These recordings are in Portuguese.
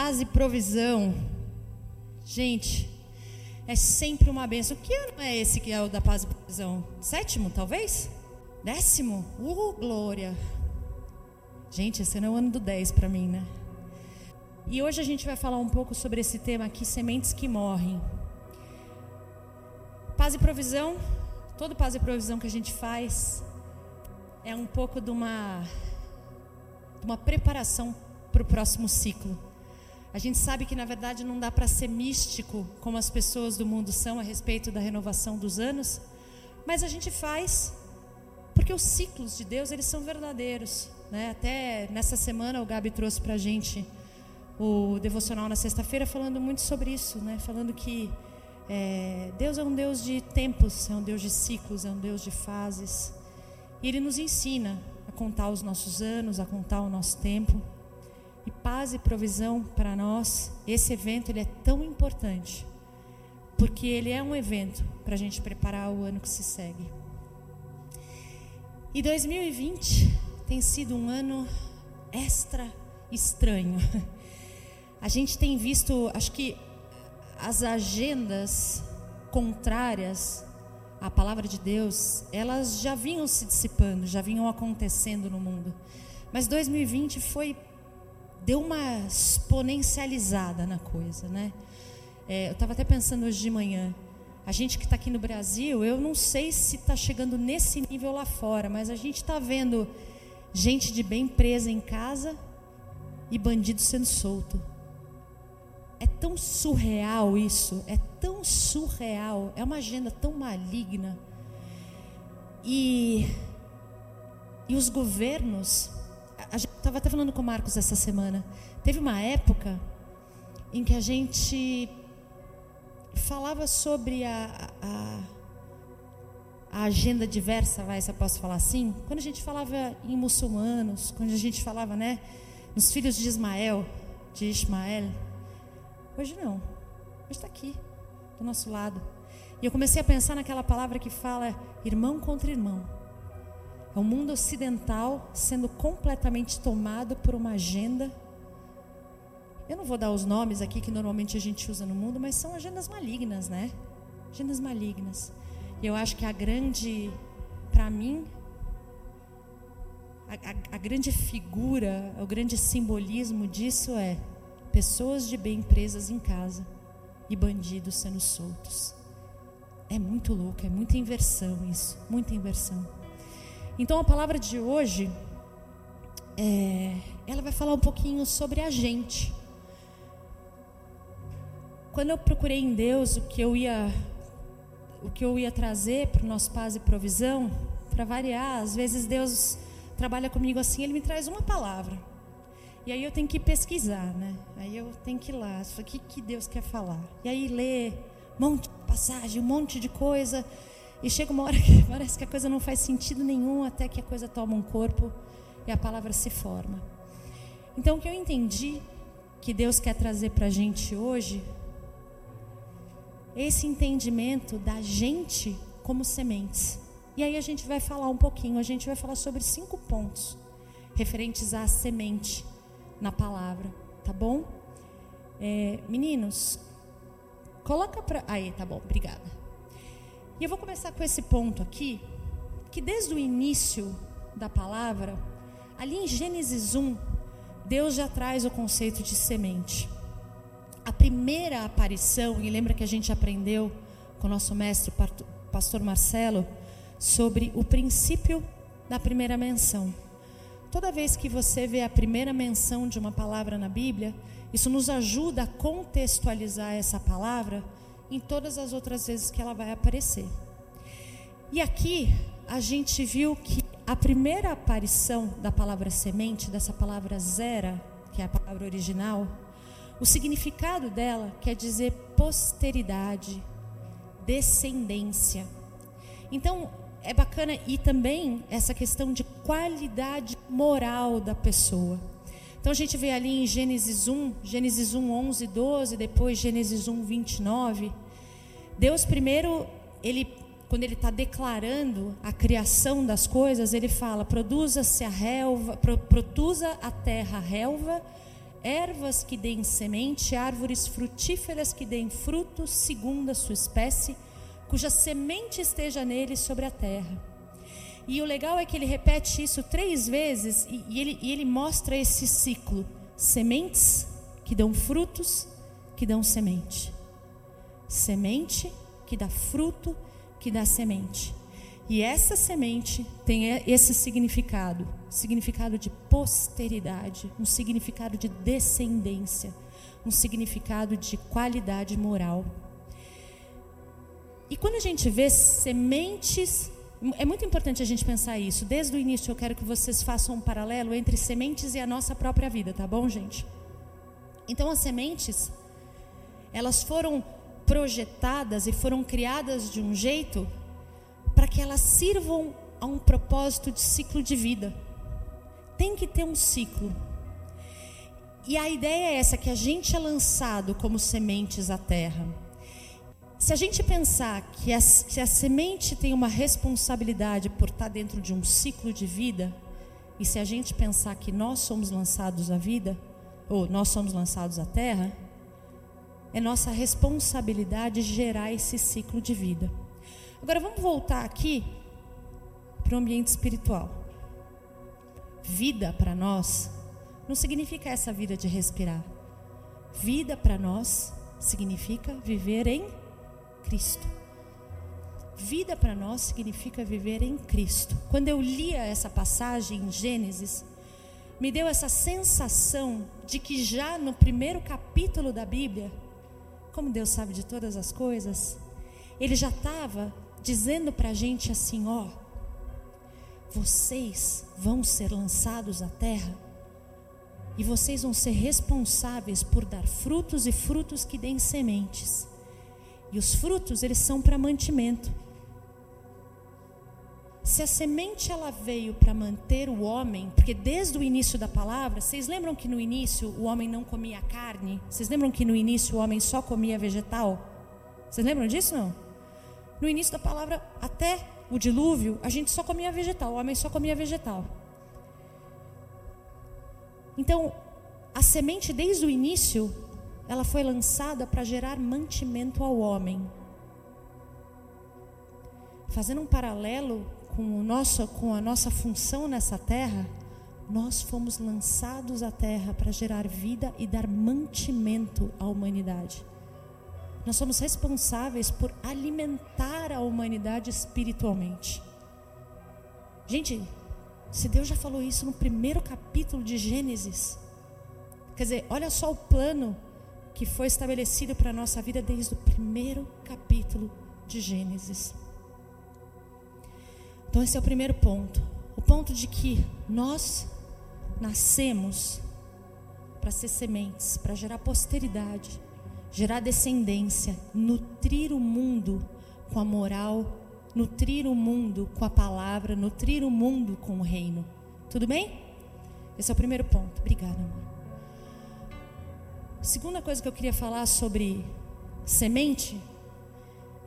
paz e provisão. Gente, é sempre uma benção. Que ano é esse que é o da paz e provisão? Sétimo, talvez? Décimo? Uh, glória! Gente, esse ano é o ano do 10 para mim, né? E hoje a gente vai falar um pouco sobre esse tema aqui, sementes que morrem. Paz e provisão, todo paz e provisão que a gente faz é um pouco de uma, de uma preparação para o próximo ciclo. A gente sabe que na verdade não dá para ser místico como as pessoas do mundo são a respeito da renovação dos anos, mas a gente faz porque os ciclos de Deus eles são verdadeiros. Né? Até nessa semana o Gabi trouxe para a gente o devocional na sexta-feira falando muito sobre isso, né? falando que é, Deus é um Deus de tempos, é um Deus de ciclos, é um Deus de fases. E Ele nos ensina a contar os nossos anos, a contar o nosso tempo e paz e provisão para nós. Esse evento ele é tão importante porque ele é um evento para a gente preparar o ano que se segue. E 2020 tem sido um ano extra estranho. A gente tem visto, acho que as agendas contrárias à palavra de Deus, elas já vinham se dissipando, já vinham acontecendo no mundo. Mas 2020 foi deu uma exponencializada na coisa, né? É, eu estava até pensando hoje de manhã. A gente que está aqui no Brasil, eu não sei se está chegando nesse nível lá fora, mas a gente está vendo gente de bem presa em casa e bandido sendo solto. É tão surreal isso, é tão surreal, é uma agenda tão maligna. E, e os governos a gente estava até falando com o Marcos essa semana. Teve uma época em que a gente falava sobre a, a, a, agenda diversa, vai, se eu posso falar assim. Quando a gente falava em muçulmanos, quando a gente falava, né, nos filhos de Ismael, de Ismael. Hoje não. Hoje está aqui, do nosso lado. E eu comecei a pensar naquela palavra que fala irmão contra irmão. É o mundo ocidental sendo completamente tomado por uma agenda. Eu não vou dar os nomes aqui que normalmente a gente usa no mundo, mas são agendas malignas, né? Agendas malignas. E eu acho que a grande, para mim, a, a, a, grande figura, o grande simbolismo disso é pessoas de bem presas em casa e bandidos sendo soltos. É muito louco, é muita inversão isso, muita inversão. Então a palavra de hoje, é, ela vai falar um pouquinho sobre a gente. Quando eu procurei em Deus o que eu ia, o que eu ia trazer para o nosso paz e provisão, para variar, às vezes Deus trabalha comigo assim, Ele me traz uma palavra. E aí eu tenho que pesquisar, né? Aí eu tenho que ir lá, o que, que Deus quer falar. E aí ler um monte de passagem, um monte de coisa. E chega uma hora que parece que a coisa não faz sentido nenhum até que a coisa toma um corpo e a palavra se forma. Então, o que eu entendi que Deus quer trazer para a gente hoje, esse entendimento da gente como sementes. E aí a gente vai falar um pouquinho, a gente vai falar sobre cinco pontos referentes à semente na palavra, tá bom? É, meninos, coloca para. Aí, tá bom, obrigada. E eu vou começar com esse ponto aqui, que desde o início da palavra, ali em Gênesis 1, Deus já traz o conceito de semente. A primeira aparição, e lembra que a gente aprendeu com o nosso mestre, pastor Marcelo, sobre o princípio da primeira menção. Toda vez que você vê a primeira menção de uma palavra na Bíblia, isso nos ajuda a contextualizar essa palavra em todas as outras vezes que ela vai aparecer. E aqui a gente viu que a primeira aparição da palavra semente, dessa palavra zera, que é a palavra original, o significado dela quer dizer posteridade, descendência. Então, é bacana e também essa questão de qualidade moral da pessoa. Então a gente vê ali em Gênesis 1, Gênesis 1, 11, 12, depois Gênesis 1, 29. Deus primeiro, ele, quando ele está declarando a criação das coisas, ele fala: produza-se a relva, produza a terra relva ervas que deem semente, árvores frutíferas que deem frutos segundo a sua espécie, cuja semente esteja nele sobre a terra. E o legal é que ele repete isso três vezes e, e ele, e ele mostra esse ciclo: sementes que dão frutos, que dão semente. Semente que dá fruto, que dá semente. E essa semente tem esse significado, significado de posteridade, um significado de descendência, um significado de qualidade moral. E quando a gente vê sementes, é muito importante a gente pensar isso. Desde o início eu quero que vocês façam um paralelo entre sementes e a nossa própria vida, tá bom, gente? Então as sementes, elas foram projetadas e foram criadas de um jeito para que elas sirvam a um propósito de ciclo de vida. Tem que ter um ciclo. E a ideia é essa: que a gente é lançado como sementes à terra. Se a gente pensar que a, que a semente tem uma responsabilidade por estar dentro de um ciclo de vida, e se a gente pensar que nós somos lançados à vida, ou nós somos lançados à terra, é nossa responsabilidade gerar esse ciclo de vida. Agora vamos voltar aqui para o ambiente espiritual. Vida para nós não significa essa vida de respirar. Vida para nós significa viver em Cristo. Vida para nós significa viver em Cristo. Quando eu lia essa passagem em Gênesis, me deu essa sensação de que já no primeiro capítulo da Bíblia, como Deus sabe de todas as coisas, ele já estava dizendo para a gente assim: ó, vocês vão ser lançados à terra e vocês vão ser responsáveis por dar frutos e frutos que deem sementes. E os frutos, eles são para mantimento. Se a semente ela veio para manter o homem, porque desde o início da palavra, vocês lembram que no início o homem não comia carne? Vocês lembram que no início o homem só comia vegetal? Vocês lembram disso não? No início da palavra, até o dilúvio, a gente só comia vegetal, o homem só comia vegetal. Então, a semente desde o início, ela foi lançada para gerar mantimento ao homem. Fazendo um paralelo com, o nosso, com a nossa função nessa terra, nós fomos lançados à terra para gerar vida e dar mantimento à humanidade. Nós somos responsáveis por alimentar a humanidade espiritualmente. Gente, se Deus já falou isso no primeiro capítulo de Gênesis, quer dizer, olha só o plano que foi estabelecido para a nossa vida desde o primeiro capítulo de Gênesis. Então, esse é o primeiro ponto. O ponto de que nós nascemos para ser sementes, para gerar posteridade gerar descendência, nutrir o mundo com a moral, nutrir o mundo com a palavra, nutrir o mundo com o reino. Tudo bem? Esse é o primeiro ponto. Obrigada, amor. Segunda coisa que eu queria falar sobre semente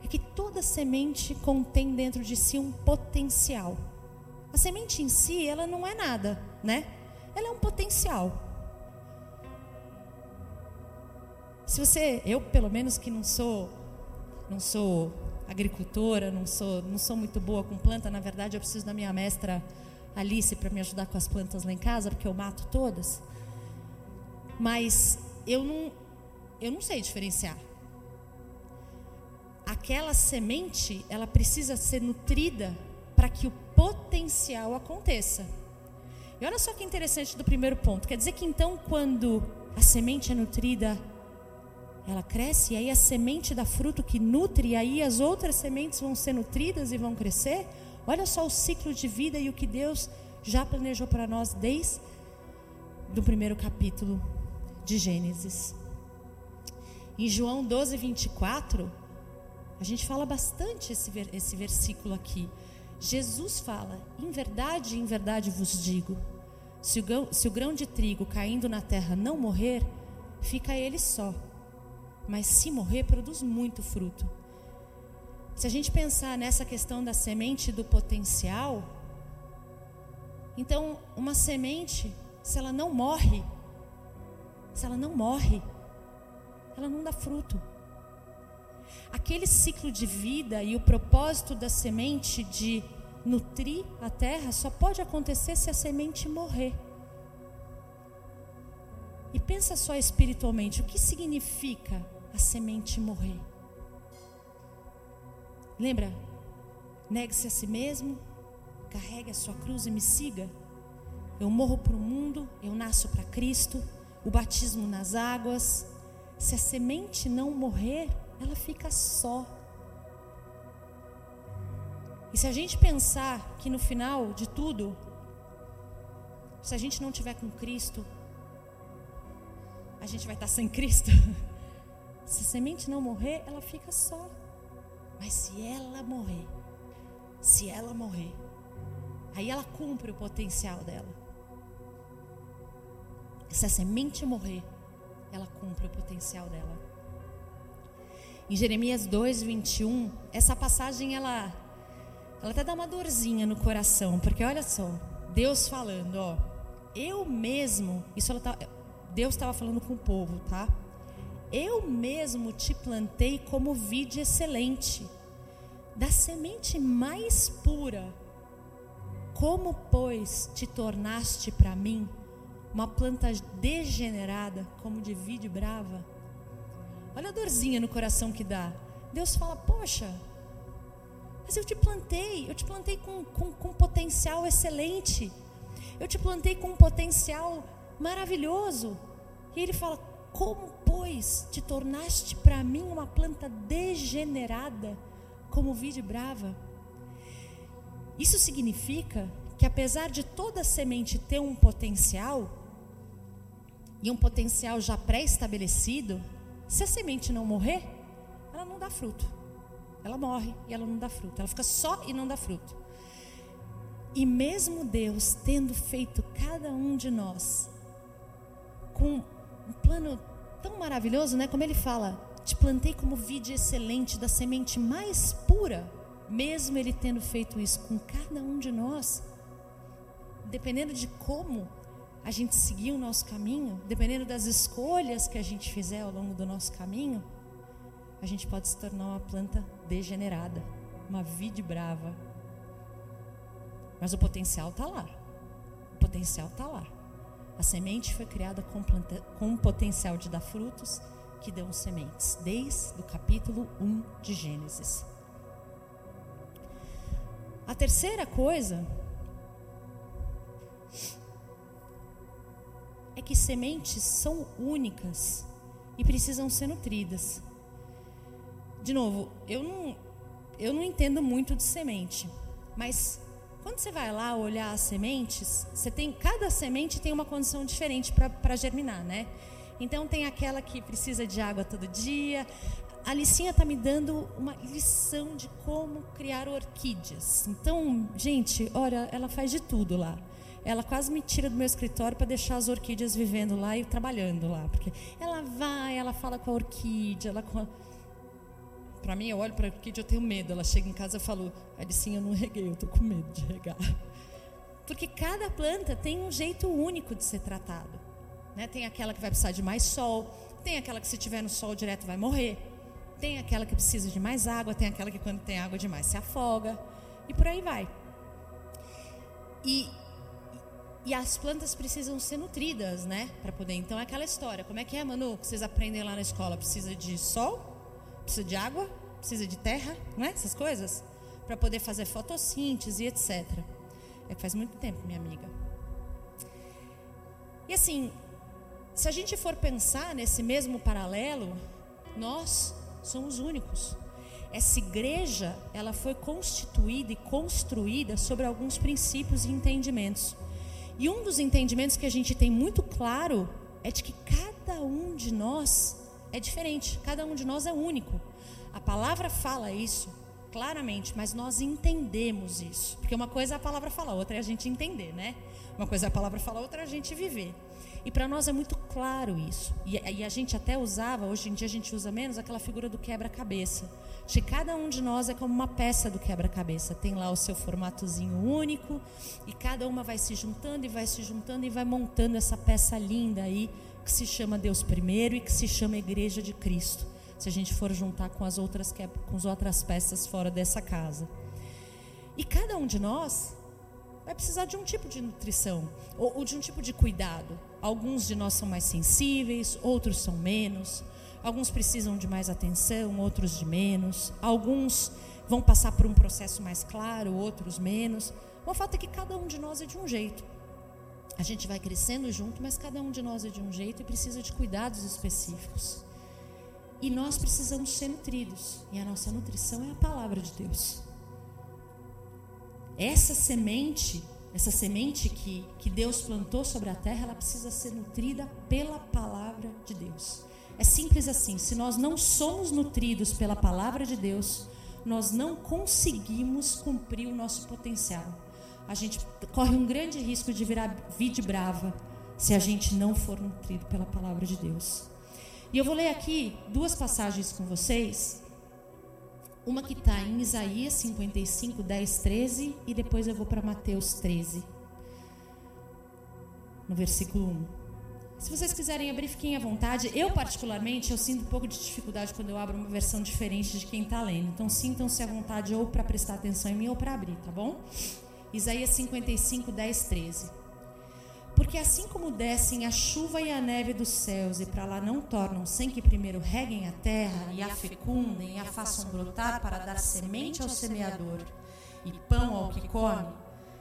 é que toda semente contém dentro de si um potencial. A semente em si, ela não é nada, né? Ela é um potencial. Se você, eu pelo menos que não sou, não sou agricultora, não sou, não sou muito boa com planta, na verdade eu preciso da minha mestra Alice para me ajudar com as plantas lá em casa, porque eu mato todas. Mas eu não, eu não sei diferenciar. Aquela semente, ela precisa ser nutrida para que o potencial aconteça. E olha só que interessante do primeiro ponto. Quer dizer que então, quando a semente é nutrida, ela cresce e aí a semente dá fruto que nutre e aí as outras sementes vão ser nutridas e vão crescer. Olha só o ciclo de vida e o que Deus já planejou para nós desde do primeiro capítulo de Gênesis. Em João 12, 24, a gente fala bastante esse, esse versículo aqui. Jesus fala: Em verdade, em verdade vos digo: se o, grão, se o grão de trigo caindo na terra não morrer, fica ele só mas se morrer, produz muito fruto. Se a gente pensar nessa questão da semente do potencial, então uma semente, se ela não morre, se ela não morre, ela não dá fruto. Aquele ciclo de vida e o propósito da semente de nutrir a terra só pode acontecer se a semente morrer. E pensa só espiritualmente, o que significa a semente morrer? Lembra? Negue-se a si mesmo, carregue a sua cruz e me siga. Eu morro para o mundo, eu nasço para Cristo, o batismo nas águas. Se a semente não morrer, ela fica só. E se a gente pensar que no final de tudo, se a gente não tiver com Cristo, a gente vai estar sem Cristo. Se a semente não morrer, ela fica só. Mas se ela morrer, se ela morrer, aí ela cumpre o potencial dela. Se a semente morrer, ela cumpre o potencial dela. Em Jeremias 2, 21, essa passagem ela, ela até dá uma dorzinha no coração, porque olha só, Deus falando, ó, eu mesmo, isso ela tá, Deus estava falando com o povo, tá? Eu mesmo te plantei como vide excelente, da semente mais pura. Como, pois, te tornaste para mim uma planta degenerada, como de vide brava? Olha a dorzinha no coração que dá. Deus fala: Poxa, mas eu te plantei, eu te plantei com, com, com potencial excelente. Eu te plantei com um potencial maravilhoso. E ele fala: Como, pois, te tornaste para mim uma planta degenerada, como vide brava? Isso significa que, apesar de toda semente ter um potencial, e um potencial já pré-estabelecido, se a semente não morrer, ela não dá fruto. Ela morre e ela não dá fruto. Ela fica só e não dá fruto. E mesmo Deus tendo feito cada um de nós com um plano tão maravilhoso, né? Como ele fala, te plantei como vide excelente da semente mais pura, mesmo ele tendo feito isso com cada um de nós, dependendo de como a gente seguir o nosso caminho, dependendo das escolhas que a gente fizer ao longo do nosso caminho, a gente pode se tornar uma planta degenerada, uma vide brava. Mas o potencial está lá. O potencial está lá. A semente foi criada com, planta, com potencial de dar frutos que dão sementes, desde o capítulo 1 de Gênesis. A terceira coisa é que sementes são únicas e precisam ser nutridas. De novo, eu não, eu não entendo muito de semente, mas quando você vai lá olhar as sementes, você tem cada semente tem uma condição diferente para germinar, né? Então tem aquela que precisa de água todo dia. A Licinha está me dando uma lição de como criar orquídeas. Então, gente, olha, ela faz de tudo lá. Ela quase me tira do meu escritório para deixar as orquídeas vivendo lá e trabalhando lá, porque ela vai, ela fala com a orquídea, ela com a para mim, eu olho para a orquídea, eu tenho medo. Ela chega em casa e fala, sim, eu não reguei, eu estou com medo de regar. Porque cada planta tem um jeito único de ser tratado. Né? Tem aquela que vai precisar de mais sol, tem aquela que se tiver no sol direto vai morrer, tem aquela que precisa de mais água, tem aquela que quando tem água demais se afoga, e por aí vai. E, e as plantas precisam ser nutridas, né? Para poder. Então é aquela história. Como é que é, Manu? Que vocês aprendem lá na escola? Precisa de sol, precisa de água, precisa de terra, não é? Essas coisas. Para poder fazer fotossíntese, etc. É que faz muito tempo, minha amiga. E assim, se a gente for pensar nesse mesmo paralelo, nós somos únicos. Essa igreja, ela foi constituída e construída sobre alguns princípios e entendimentos. E um dos entendimentos que a gente tem muito claro é de que cada um de nós é diferente, cada um de nós é único. A palavra fala isso claramente, mas nós entendemos isso. Porque uma coisa é a palavra falar, outra é a gente entender, né? Uma coisa é a palavra falar, outra é a gente viver. E para nós é muito claro isso. E, e, a gente até usava, hoje em dia a gente usa menos, aquela figura do quebra-cabeça. De cada um de nós é como uma peça do quebra-cabeça. Tem lá o seu formatozinho único e cada uma vai se juntando e vai se juntando e vai montando essa peça linda aí que se chama Deus primeiro e que se chama Igreja de Cristo. Se a gente for juntar com as outras, com as outras peças fora dessa casa. E cada um de nós vai precisar de um tipo de nutrição ou, ou de um tipo de cuidado. Alguns de nós são mais sensíveis, outros são menos. Alguns precisam de mais atenção, outros de menos. Alguns vão passar por um processo mais claro, outros menos. O fato é que cada um de nós é de um jeito. A gente vai crescendo junto, mas cada um de nós é de um jeito e precisa de cuidados específicos. E nós precisamos ser nutridos. E a nossa nutrição é a palavra de Deus. Essa semente, essa semente que, que Deus plantou sobre a terra, ela precisa ser nutrida pela palavra de Deus. É simples assim. Se nós não somos nutridos pela palavra de Deus, nós não conseguimos cumprir o nosso potencial. A gente corre um grande risco de virar vide brava se a gente não for nutrido pela palavra de Deus. E eu vou ler aqui duas passagens com vocês uma que está em Isaías 55, 10, 13, e depois eu vou para Mateus 13, no versículo 1. Se vocês quiserem abrir, fiquem à vontade. Eu, particularmente, eu sinto um pouco de dificuldade quando eu abro uma versão diferente de quem está lendo. Então, sintam-se à vontade ou para prestar atenção em mim ou para abrir, tá bom? Isaías 55, 10, 13. Porque assim como descem a chuva e a neve dos céus e para lá não tornam sem que primeiro reguem a terra e a fecundem e a façam brotar para dar semente ao semeador e pão ao que come,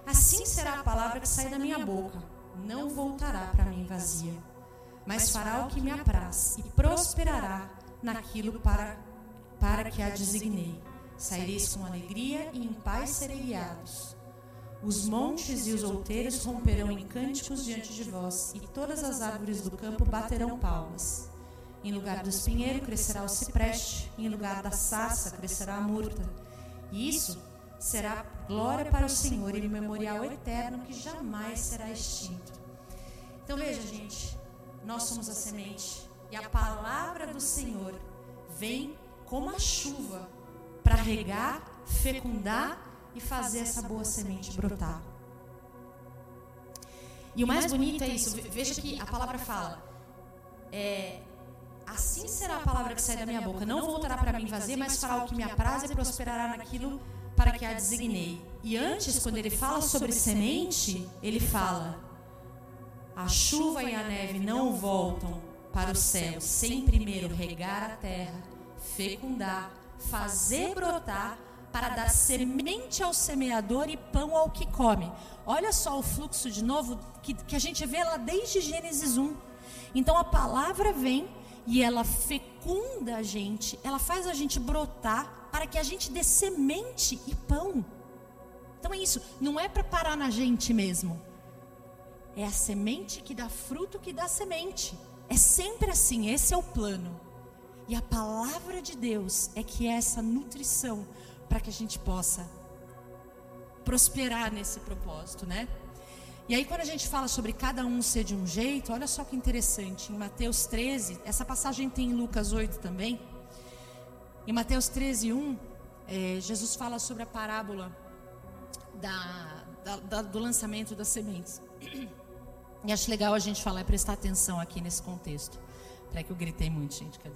assim será a palavra que sai da minha boca. Não voltará para mim vazia, mas fará o que me apraz e prosperará naquilo para, para que a designei. Saireis com alegria e em paz serei guiados. Os montes e os outeiros romperão em cânticos diante de vós, e todas as árvores do campo baterão palmas. Em lugar do espinheiro crescerá o cipreste, em lugar da sarça crescerá a murta. E isso será glória para o Senhor e memorial eterno que jamais será extinto. Então veja, gente, nós somos a semente e a palavra do Senhor vem como a chuva para regar, fecundar e fazer essa boa semente brotar. E o mais bonito é isso. Veja que a palavra fala: é, assim será a palavra que sai da minha boca. Não voltará para mim vazia, mas fará o que me apraz e prosperará naquilo para que a designei. E antes, quando ele fala sobre semente, ele fala: a chuva e a neve não voltam para o céu sem primeiro regar a terra, fecundar, fazer brotar para dar semente ao semeador e pão ao que come. Olha só o fluxo de novo que, que a gente vê lá desde Gênesis 1. Então a palavra vem e ela fecunda a gente, ela faz a gente brotar para que a gente dê semente e pão. Então é isso, não é para parar na gente mesmo. É a semente que dá fruto que dá semente. É sempre assim, esse é o plano. E a palavra de Deus é que é essa nutrição para que a gente possa prosperar nesse propósito, né? E aí, quando a gente fala sobre cada um ser de um jeito, olha só que interessante. Em Mateus 13, essa passagem tem em Lucas 8 também. Em Mateus 13, 1, é, Jesus fala sobre a parábola da, da, da, do lançamento das sementes. E acho legal a gente falar e prestar atenção aqui nesse contexto. Peraí que eu gritei muito, gente. Cadê?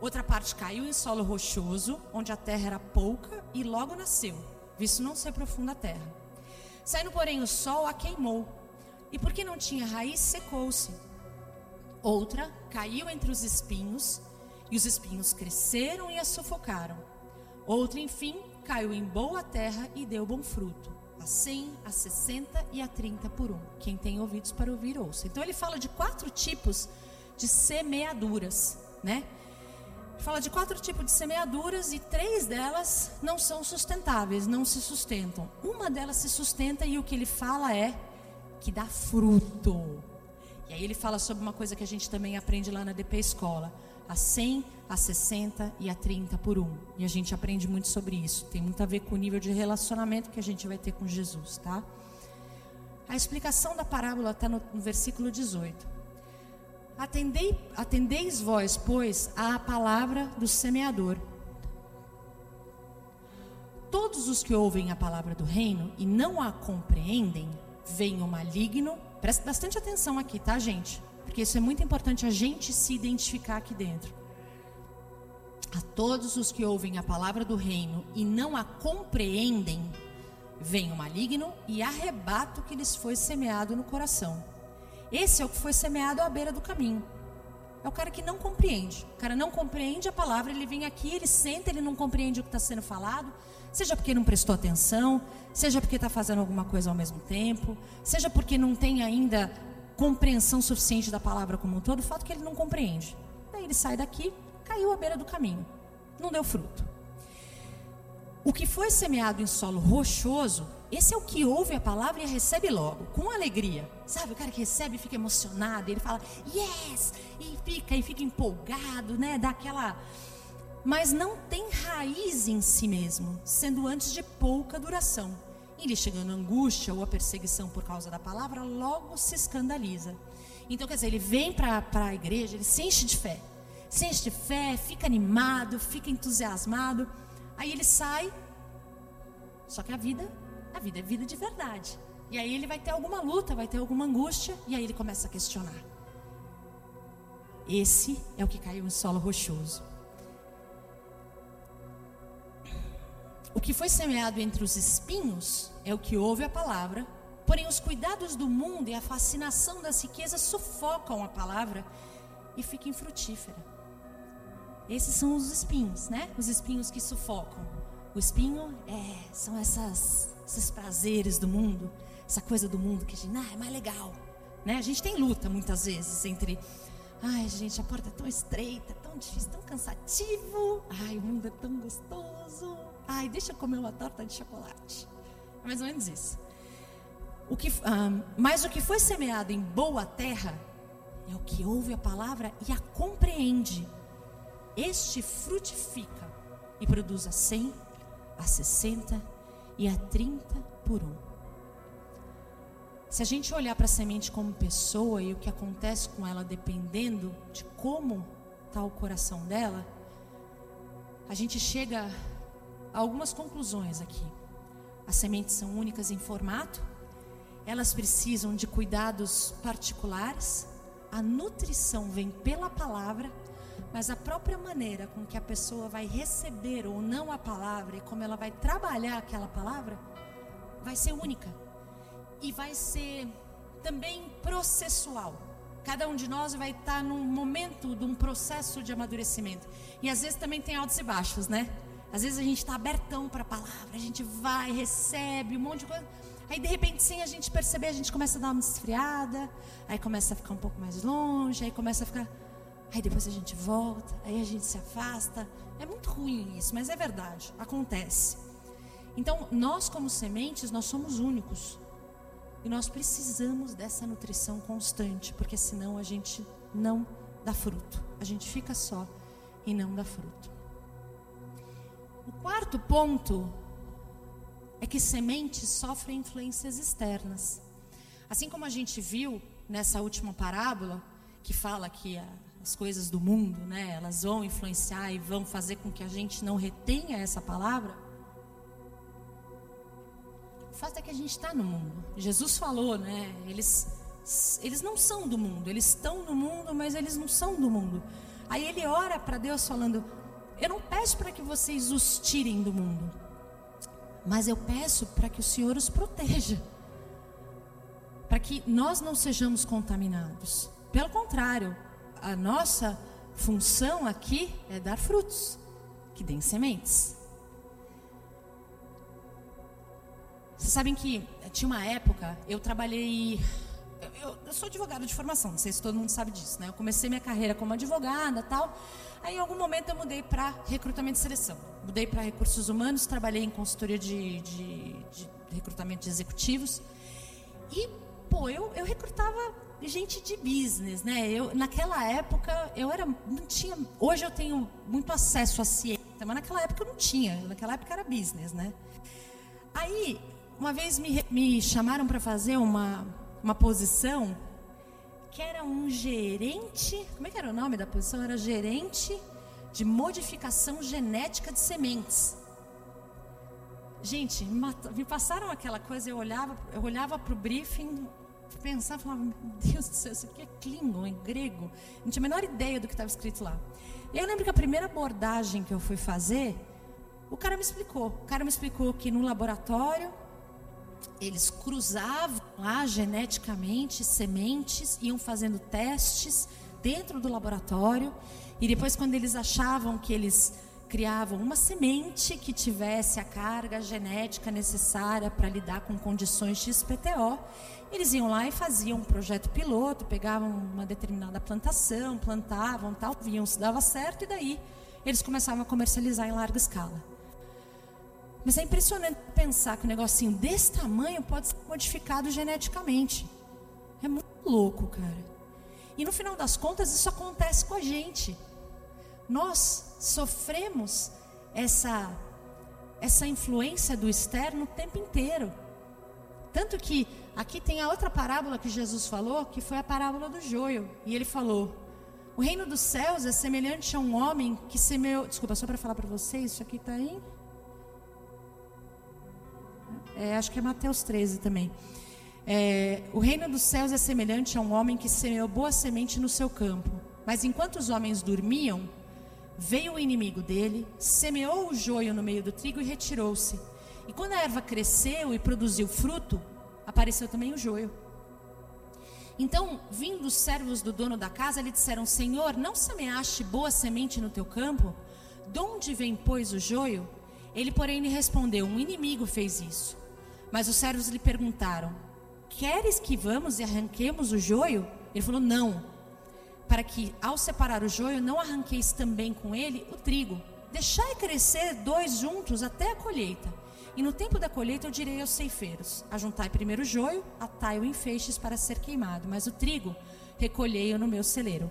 Outra parte caiu em solo rochoso, onde a terra era pouca e logo nasceu, visto não ser profunda a terra. Saindo, porém, o sol a queimou, e porque não tinha raiz, secou-se. Outra caiu entre os espinhos, e os espinhos cresceram e a sufocaram. Outra, enfim, caiu em boa terra e deu bom fruto, a 100, a 60 e a 30 por um. Quem tem ouvidos para ouvir, ouça. Então ele fala de quatro tipos de semeaduras, né? Fala de quatro tipos de semeaduras e três delas não são sustentáveis, não se sustentam. Uma delas se sustenta e o que ele fala é que dá fruto. E aí ele fala sobre uma coisa que a gente também aprende lá na DP Escola: a 100, a 60 e a 30 por um. E a gente aprende muito sobre isso. Tem muito a ver com o nível de relacionamento que a gente vai ter com Jesus, tá? A explicação da parábola está no, no versículo 18. Atendei, atendeis vós, pois, à palavra do semeador. Todos os que ouvem a palavra do reino e não a compreendem, vem o maligno. Preste bastante atenção aqui, tá, gente? Porque isso é muito importante a gente se identificar aqui dentro. A todos os que ouvem a palavra do reino e não a compreendem, vem o maligno e arrebata o que lhes foi semeado no coração. Esse é o que foi semeado à beira do caminho. É o cara que não compreende. O cara não compreende a palavra, ele vem aqui, ele senta, ele não compreende o que está sendo falado, seja porque não prestou atenção, seja porque está fazendo alguma coisa ao mesmo tempo, seja porque não tem ainda compreensão suficiente da palavra como um todo, o fato é que ele não compreende. Daí ele sai daqui, caiu à beira do caminho, não deu fruto. O que foi semeado em solo rochoso, esse é o que ouve a palavra e a recebe logo, com alegria. Sabe, o cara que recebe fica emocionado, ele fala, yes, e fica, e fica empolgado, né? Dá aquela. Mas não tem raiz em si mesmo, sendo antes de pouca duração. E lhe chegando a angústia ou a perseguição por causa da palavra, logo se escandaliza. Então, quer dizer, ele vem para a igreja, ele se enche de fé. Se enche de fé, fica animado, fica entusiasmado Aí ele sai, só que a vida, a vida é vida de verdade. E aí ele vai ter alguma luta, vai ter alguma angústia, e aí ele começa a questionar. Esse é o que caiu em solo rochoso. O que foi semeado entre os espinhos é o que ouve a palavra, porém os cuidados do mundo e a fascinação das riquezas sufocam a palavra e fica infrutífera. Esses são os espinhos, né? Os espinhos que sufocam. O espinho é, são essas, esses prazeres do mundo, essa coisa do mundo que a gente, ah, é mais legal. Né? A gente tem luta muitas vezes entre, ai gente, a porta é tão estreita, tão difícil, tão cansativo. Ai, o mundo é tão gostoso. Ai, deixa eu comer uma torta de chocolate. É mais ou menos isso. O que, ah, mas o que foi semeado em boa terra é o que ouve a palavra e a compreende este frutifica e produz a 100, a 60 e a 30 por um. Se a gente olhar para a semente como pessoa e o que acontece com ela dependendo de como está o coração dela, a gente chega a algumas conclusões aqui. As sementes são únicas em formato, elas precisam de cuidados particulares, a nutrição vem pela palavra mas a própria maneira com que a pessoa vai receber ou não a palavra e como ela vai trabalhar aquela palavra vai ser única e vai ser também processual. Cada um de nós vai estar num momento de um processo de amadurecimento. E às vezes também tem altos e baixos, né? Às vezes a gente está abertão para a palavra, a gente vai, recebe um monte de coisa. Aí de repente, sem a gente perceber, a gente começa a dar uma esfriada, aí começa a ficar um pouco mais longe, aí começa a ficar Aí depois a gente volta, aí a gente se afasta. É muito ruim isso, mas é verdade, acontece. Então, nós como sementes, nós somos únicos. E nós precisamos dessa nutrição constante, porque senão a gente não dá fruto. A gente fica só e não dá fruto. O quarto ponto é que sementes sofrem influências externas. Assim como a gente viu nessa última parábola, que fala que a, as coisas do mundo, né? Elas vão influenciar e vão fazer com que a gente não retenha essa palavra. O fato é que a gente está no mundo. Jesus falou, né? Eles, eles não são do mundo. Eles estão no mundo, mas eles não são do mundo. Aí ele ora para Deus falando: Eu não peço para que vocês os tirem do mundo, mas eu peço para que o Senhor os proteja, para que nós não sejamos contaminados. Pelo contrário, a nossa função aqui é dar frutos, que deem sementes. Vocês sabem que tinha uma época, eu trabalhei. Eu, eu, sou advogada de formação, não sei se todo mundo sabe disso, né? Eu comecei minha carreira como advogada tal. Aí, em algum momento, eu mudei para recrutamento e seleção. Mudei para recursos humanos, trabalhei em consultoria de, de, de recrutamento de executivos. E, pô, eu, eu recrutava gente de business, né? Eu, naquela época, eu era, não tinha. Hoje eu tenho muito acesso à ciência, mas naquela época eu não tinha. Naquela época era business, né? Aí, uma vez me, me chamaram para fazer uma, uma posição que era um gerente. Como é que era o nome da posição? Era gerente de modificação genética de sementes. Gente, me passaram aquela coisa, eu olhava, eu olhava para o briefing, pensava, falava, meu Deus do céu, isso aqui é Klingon, é grego. Não tinha a menor ideia do que estava escrito lá. E eu lembro que a primeira abordagem que eu fui fazer, o cara me explicou. O cara me explicou que no laboratório eles cruzavam lá geneticamente sementes, iam fazendo testes dentro do laboratório e depois quando eles achavam que eles criavam uma semente que tivesse a carga genética necessária para lidar com condições XPTO, eles iam lá e faziam um projeto piloto, pegavam uma determinada plantação, plantavam tal, viam se dava certo e daí eles começavam a comercializar em larga escala. Mas é impressionante pensar que um negocinho desse tamanho pode ser modificado geneticamente. É muito louco, cara. E no final das contas, isso acontece com a gente. Nós sofremos essa essa influência do externo o tempo inteiro. Tanto que aqui tem a outra parábola que Jesus falou, que foi a parábola do joio. E ele falou: O reino dos céus é semelhante a um homem que semeou. Desculpa, só para falar para vocês, isso aqui está aí. É, acho que é Mateus 13 também. É, o reino dos céus é semelhante a um homem que semeou boa semente no seu campo. Mas enquanto os homens dormiam, veio o inimigo dele, semeou o joio no meio do trigo e retirou-se. E quando a erva cresceu e produziu fruto, apareceu também o joio. Então, vindo os servos do dono da casa, lhe disseram: Senhor, não semeaste boa semente no teu campo? De onde vem, pois, o joio? Ele, porém, lhe respondeu: Um inimigo fez isso. Mas os servos lhe perguntaram: Queres que vamos e arranquemos o joio? Ele falou: Não, para que ao separar o joio não arranqueis também com ele o trigo. Deixai crescer dois juntos até a colheita. E no tempo da colheita eu direi aos ceifeiros: Ajuntai primeiro o joio, atai-o em feixes para ser queimado, mas o trigo recolhei-o no meu celeiro.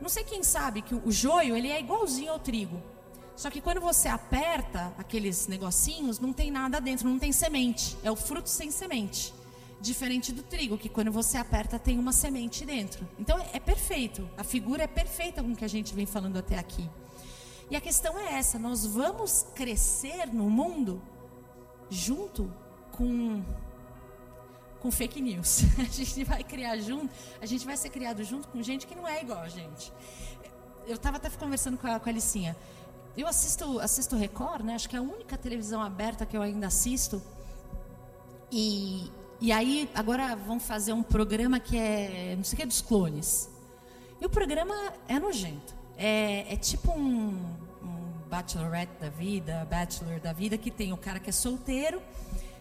Não sei quem sabe que o joio ele é igualzinho ao trigo. Só que quando você aperta aqueles negocinhos, não tem nada dentro, não tem semente. É o fruto sem semente. Diferente do trigo, que quando você aperta tem uma semente dentro. Então é perfeito. A figura é perfeita com o que a gente vem falando até aqui. E a questão é essa: nós vamos crescer no mundo junto com com fake news. A gente vai criar junto, a gente vai ser criado junto com gente que não é igual a gente. Eu estava até conversando com a, com a Alicinha. Eu assisto, assisto Record, né? Acho que é a única televisão aberta que eu ainda assisto. E, e aí, agora vão fazer um programa que é, não sei o que, dos clones. E o programa é nojento. É, é tipo um bachelorette da vida, bachelor da vida, que tem o cara que é solteiro.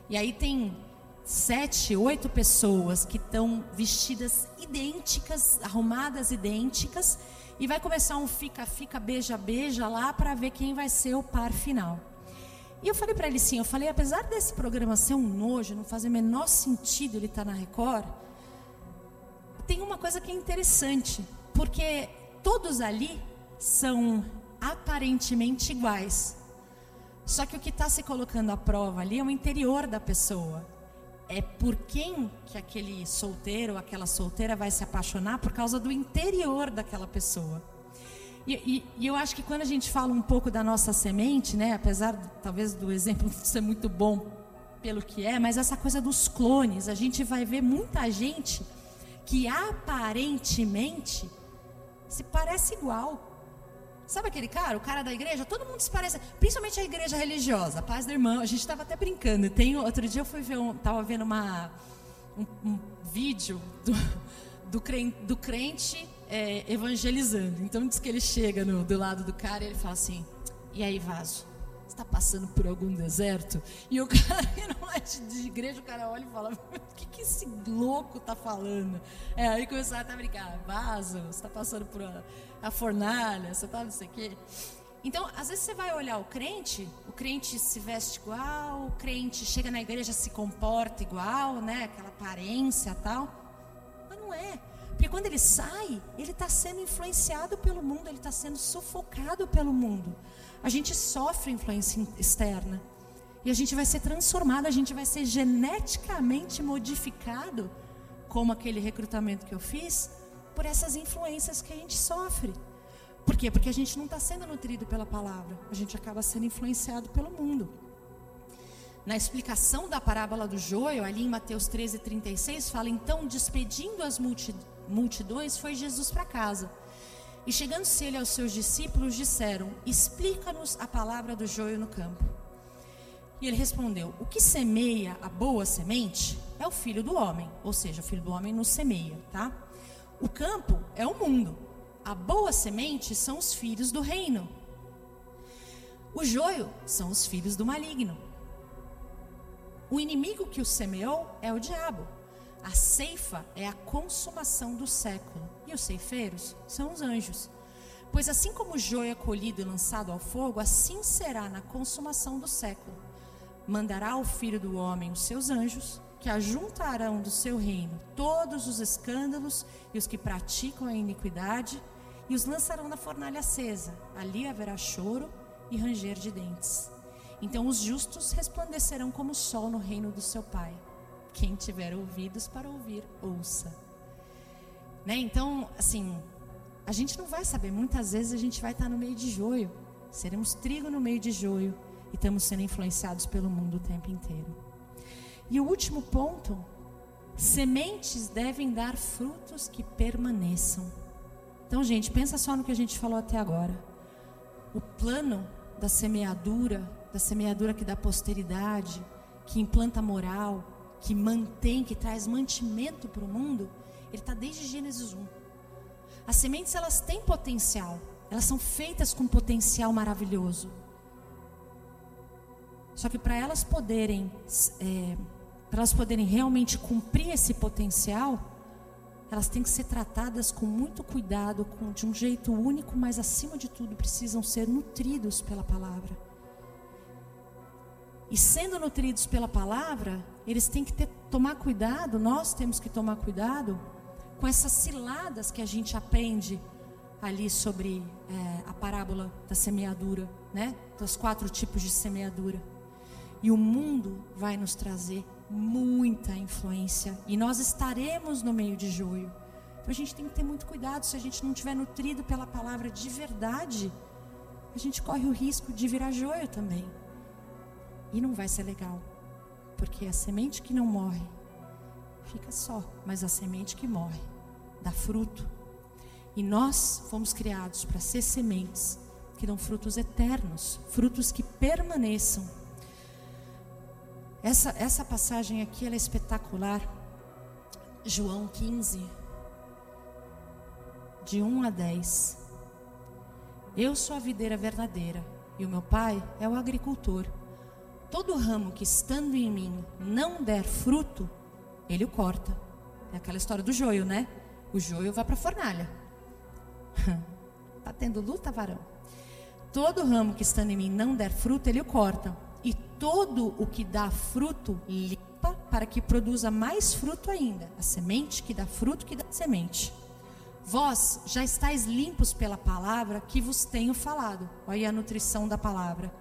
E aí tem sete, oito pessoas que estão vestidas idênticas, arrumadas idênticas e vai começar um fica-fica, beija-beija lá para ver quem vai ser o par final. E eu falei para ele assim, eu falei, apesar desse programa ser um nojo, não fazer o menor sentido ele estar tá na Record, tem uma coisa que é interessante, porque todos ali são aparentemente iguais. Só que o que está se colocando à prova ali é o interior da pessoa é por quem que aquele solteiro, aquela solteira vai se apaixonar por causa do interior daquela pessoa. E, e, e, eu acho que quando a gente fala um pouco da nossa semente, né, apesar talvez do exemplo ser muito bom pelo que é, mas essa coisa dos clones, a gente vai ver muita gente que aparentemente se parece igual. Sabe aquele cara, o cara da igreja? Todo mundo se parece, principalmente a igreja religiosa, a paz do irmão. A gente estava até brincando. Tem outro dia eu fui ver, um, tava vendo uma um, um vídeo do, do crente, do crente é, evangelizando. Então diz que ele chega no, do lado do cara e ele fala assim: "E aí, vaso, está passando por algum deserto? E o cara que não é de igreja, o cara olha e fala: O que, que esse louco está falando? É, aí começaram a brincar: Vaso, você está passando por a, a fornalha, você está não sei o quê. Então, às vezes você vai olhar o crente, o crente se veste igual, o crente chega na igreja se comporta igual, né? Aquela aparência tal. Mas não é. Porque quando ele sai, ele está sendo influenciado pelo mundo, ele está sendo sufocado pelo mundo. A gente sofre influência externa. E a gente vai ser transformado, a gente vai ser geneticamente modificado, como aquele recrutamento que eu fiz, por essas influências que a gente sofre. Por quê? Porque a gente não está sendo nutrido pela palavra, a gente acaba sendo influenciado pelo mundo. Na explicação da parábola do joio, ali em Mateus 13, 36, fala: Então, despedindo as multidões, foi Jesus para casa. E chegando-se ele aos seus discípulos, disseram: Explica-nos a palavra do joio no campo. E ele respondeu: O que semeia a boa semente é o filho do homem, ou seja, o filho do homem nos semeia, tá? O campo é o mundo. A boa semente são os filhos do reino. O joio são os filhos do maligno. O inimigo que o semeou é o diabo. A ceifa é a consumação do século. E os ceifeiros são os anjos. Pois assim como o joio é colhido e lançado ao fogo, assim será na consumação do século. Mandará o filho do homem os seus anjos, que ajuntarão do seu reino todos os escândalos e os que praticam a iniquidade e os lançarão na fornalha acesa. Ali haverá choro e ranger de dentes. Então os justos resplandecerão como o sol no reino do seu Pai. Quem tiver ouvidos para ouvir, ouça. Né? Então, assim, a gente não vai saber. Muitas vezes a gente vai estar no meio de joio. Seremos trigo no meio de joio e estamos sendo influenciados pelo mundo o tempo inteiro. E o último ponto: sementes devem dar frutos que permaneçam. Então, gente, pensa só no que a gente falou até agora. O plano da semeadura, da semeadura que dá posteridade, que implanta moral, que mantém, que traz mantimento para o mundo, ele está desde Gênesis 1. As sementes elas têm potencial, elas são feitas com potencial maravilhoso. Só que para elas poderem, é, para elas poderem realmente cumprir esse potencial, elas têm que ser tratadas com muito cuidado, com, de um jeito único, mas acima de tudo precisam ser nutridos pela palavra. E sendo nutridos pela palavra, eles têm que ter, tomar cuidado, nós temos que tomar cuidado com essas ciladas que a gente aprende ali sobre é, a parábola da semeadura, né? Dos quatro tipos de semeadura. E o mundo vai nos trazer muita influência e nós estaremos no meio de joio. Então a gente tem que ter muito cuidado se a gente não tiver nutrido pela palavra de verdade, a gente corre o risco de virar joio também. E não vai ser legal, porque a semente que não morre fica só, mas a semente que morre dá fruto. E nós fomos criados para ser sementes que dão frutos eternos, frutos que permaneçam essa, essa passagem aqui é espetacular. João 15, de 1 a 10. Eu sou a videira verdadeira e o meu pai é o agricultor. Todo ramo que estando em mim não der fruto, ele o corta. É aquela história do joio, né? O joio vai para a fornalha. tá tendo luta, varão? Todo ramo que estando em mim não der fruto, ele o corta e todo o que dá fruto limpa para que produza mais fruto ainda. A semente que dá fruto que dá semente. Vós já estáis limpos pela palavra que vos tenho falado. Olha a nutrição da palavra.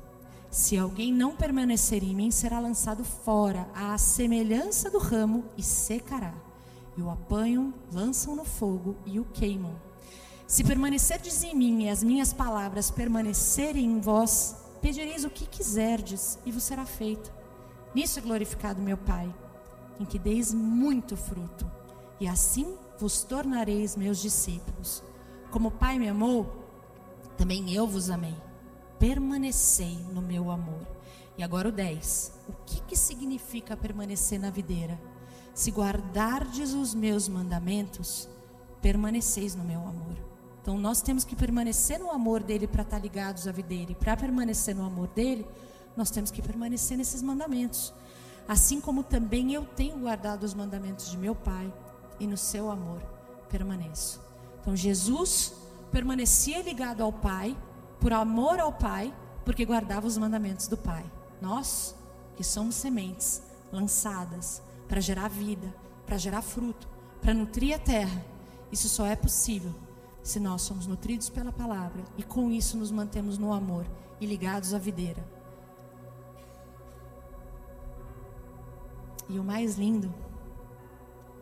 Se alguém não permanecer em mim, será lançado fora, à semelhança do ramo, e secará. E o apanham, lançam no fogo e o queimam. Se permanecerdes em mim e as minhas palavras permanecerem em vós, pedireis o que quiserdes e vos será feito. Nisso é glorificado meu Pai, em que deis muito fruto, e assim vos tornareis meus discípulos. Como o Pai me amou, também eu vos amei. Permanecei no meu amor. E agora o 10. O que, que significa permanecer na videira? Se guardardes os meus mandamentos, permaneceis no meu amor. Então nós temos que permanecer no amor dele para estar ligados à videira. E para permanecer no amor dele, nós temos que permanecer nesses mandamentos. Assim como também eu tenho guardado os mandamentos de meu Pai, e no seu amor permaneço. Então Jesus permanecia ligado ao Pai, por amor ao Pai, porque guardava os mandamentos do Pai. Nós, que somos sementes lançadas para gerar vida, para gerar fruto, para nutrir a terra, isso só é possível se nós somos nutridos pela palavra e com isso nos mantemos no amor e ligados à videira. E o mais lindo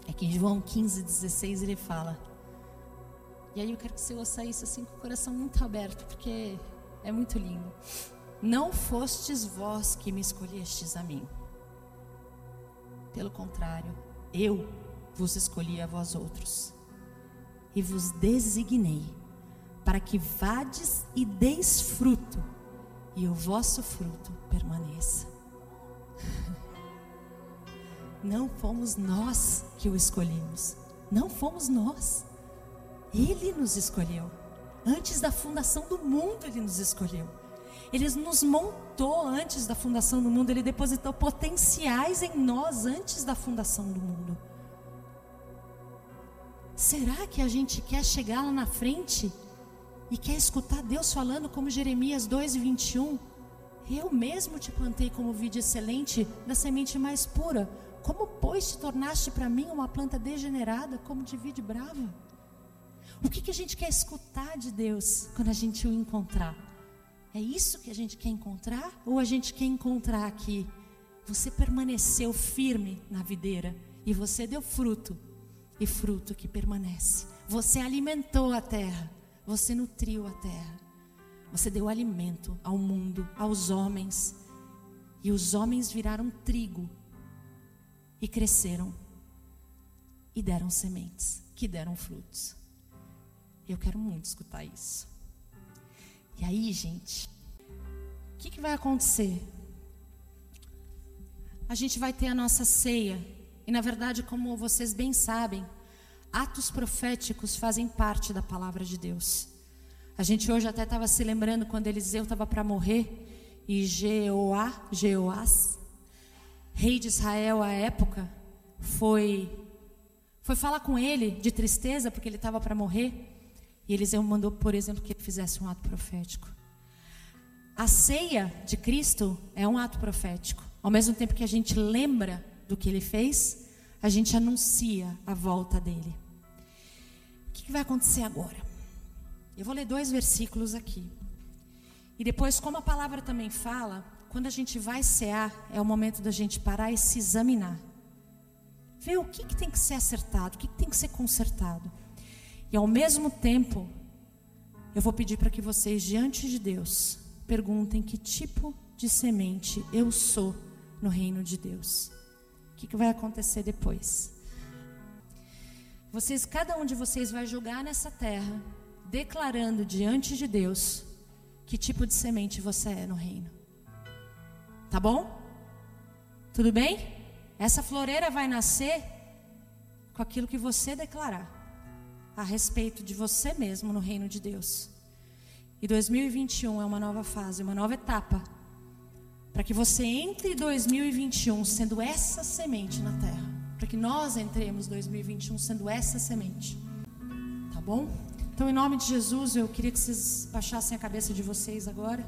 é que em João 15, 16 ele fala. E aí eu quero que você ouça isso assim com o coração muito aberto, porque é muito lindo. Não fostes vós que me escolhestes a mim. Pelo contrário, eu vos escolhi a vós outros. E vos designei para que vades e deis fruto, e o vosso fruto permaneça. Não fomos nós que o escolhemos. Não fomos nós. Ele nos escolheu. Antes da fundação do mundo, ele nos escolheu. Ele nos montou antes da fundação do mundo. Ele depositou potenciais em nós antes da fundação do mundo. Será que a gente quer chegar lá na frente e quer escutar Deus falando como Jeremias 2, 21? Eu mesmo te plantei como vide excelente da semente mais pura como, pois, te tornaste para mim uma planta degenerada, como de vide brava? O que, que a gente quer escutar de Deus quando a gente o encontrar? É isso que a gente quer encontrar? Ou a gente quer encontrar aqui? Você permaneceu firme na videira e você deu fruto, e fruto que permanece. Você alimentou a terra, você nutriu a terra, você deu alimento ao mundo, aos homens, e os homens viraram trigo e cresceram e deram sementes que deram frutos. Eu quero muito escutar isso. E aí, gente, o que, que vai acontecer? A gente vai ter a nossa ceia, e na verdade, como vocês bem sabem, atos proféticos fazem parte da palavra de Deus. A gente hoje até estava se lembrando quando Eliseu estava para morrer e Jeoá, Jeoás, rei de Israel à época, foi foi falar com ele de tristeza porque ele estava para morrer. E Eliseu mandou, por exemplo, que ele fizesse um ato profético. A ceia de Cristo é um ato profético. Ao mesmo tempo que a gente lembra do que ele fez, a gente anuncia a volta dele. O que, vai acontecer agora? Eu vou ler dois versículos aqui. E depois, como a palavra também fala, quando a gente vai cear, é o momento da gente parar e se examinar. Ver o que, que tem que ser acertado, o que, que tem que ser consertado. E ao mesmo tempo, eu vou pedir para que vocês, diante de Deus, perguntem que tipo de semente eu sou no reino de Deus. O que, que vai acontecer depois? Vocês, cada um de vocês vai julgar nessa terra, declarando diante de Deus que tipo de semente você é no reino. Tá bom? Tudo bem? Essa floreira vai nascer com aquilo que você declarar a respeito de você mesmo no reino de Deus. E 2021 é uma nova fase, uma nova etapa. Para que você entre 2021 sendo essa semente na terra. Para que nós entremos 2021 sendo essa semente. Tá bom? Então, em nome de Jesus, eu queria que vocês baixassem a cabeça de vocês agora.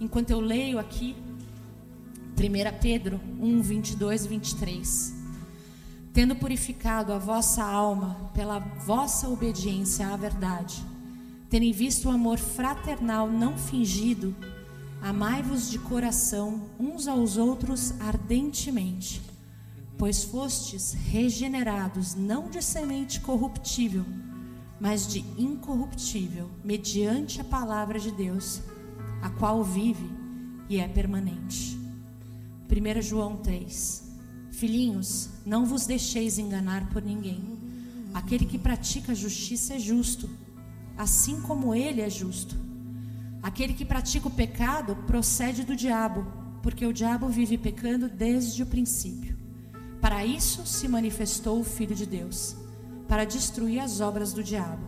Enquanto eu leio aqui 1 Pedro 1, 22 e 23. Tendo purificado a vossa alma pela vossa obediência à verdade, terem visto o amor fraternal não fingido, amai-vos de coração uns aos outros ardentemente, pois fostes regenerados não de semente corruptível, mas de incorruptível, mediante a palavra de Deus, a qual vive e é permanente 1 João 3. Filhinhos, não vos deixeis enganar por ninguém. Aquele que pratica justiça é justo, assim como ele é justo. Aquele que pratica o pecado procede do diabo, porque o diabo vive pecando desde o princípio. Para isso se manifestou o Filho de Deus, para destruir as obras do diabo.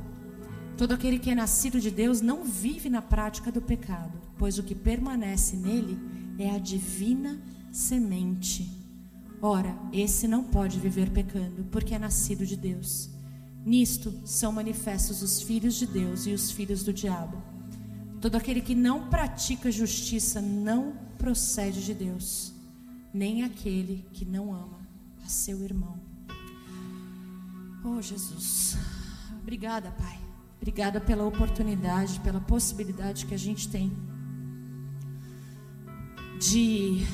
Todo aquele que é nascido de Deus não vive na prática do pecado, pois o que permanece nele é a divina semente. Ora, esse não pode viver pecando, porque é nascido de Deus. Nisto são manifestos os filhos de Deus e os filhos do diabo. Todo aquele que não pratica justiça não procede de Deus, nem aquele que não ama a seu irmão. Oh, Jesus. Obrigada, Pai. Obrigada pela oportunidade, pela possibilidade que a gente tem de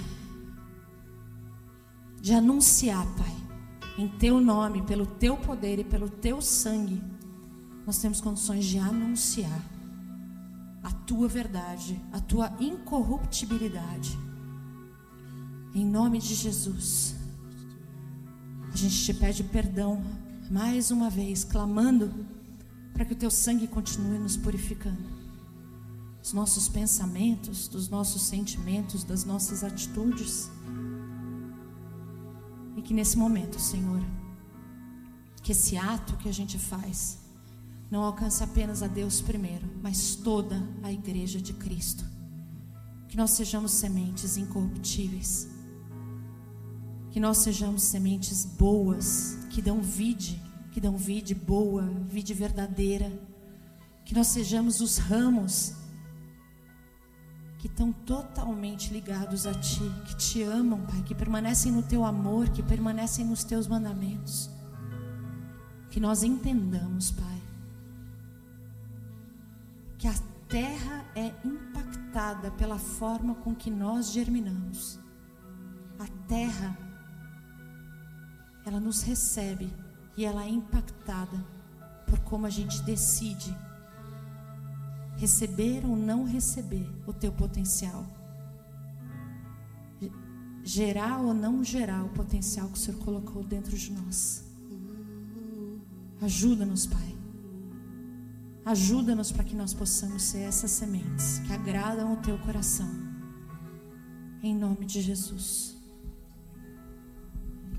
de anunciar, Pai, em teu nome, pelo teu poder e pelo teu sangue, nós temos condições de anunciar a tua verdade, a tua incorruptibilidade. Em nome de Jesus, a gente te pede perdão mais uma vez, clamando para que o teu sangue continue nos purificando. Dos nossos pensamentos, dos nossos sentimentos, das nossas atitudes. E que nesse momento, Senhor, que esse ato que a gente faz não alcance apenas a Deus primeiro, mas toda a igreja de Cristo. Que nós sejamos sementes incorruptíveis. Que nós sejamos sementes boas, que dão vide que dão vide boa, vide verdadeira. Que nós sejamos os ramos que estão totalmente ligados a Ti, que te amam, Pai, que permanecem no Teu amor, que permanecem nos Teus mandamentos. Que nós entendamos, Pai, que a terra é impactada pela forma com que nós germinamos. A terra, ela nos recebe e ela é impactada por como a gente decide receber ou não receber o teu potencial. Gerar ou não gerar o potencial que o Senhor colocou dentro de nós. Ajuda-nos, Pai. Ajuda-nos para que nós possamos ser essas sementes que agradam o teu coração. Em nome de Jesus.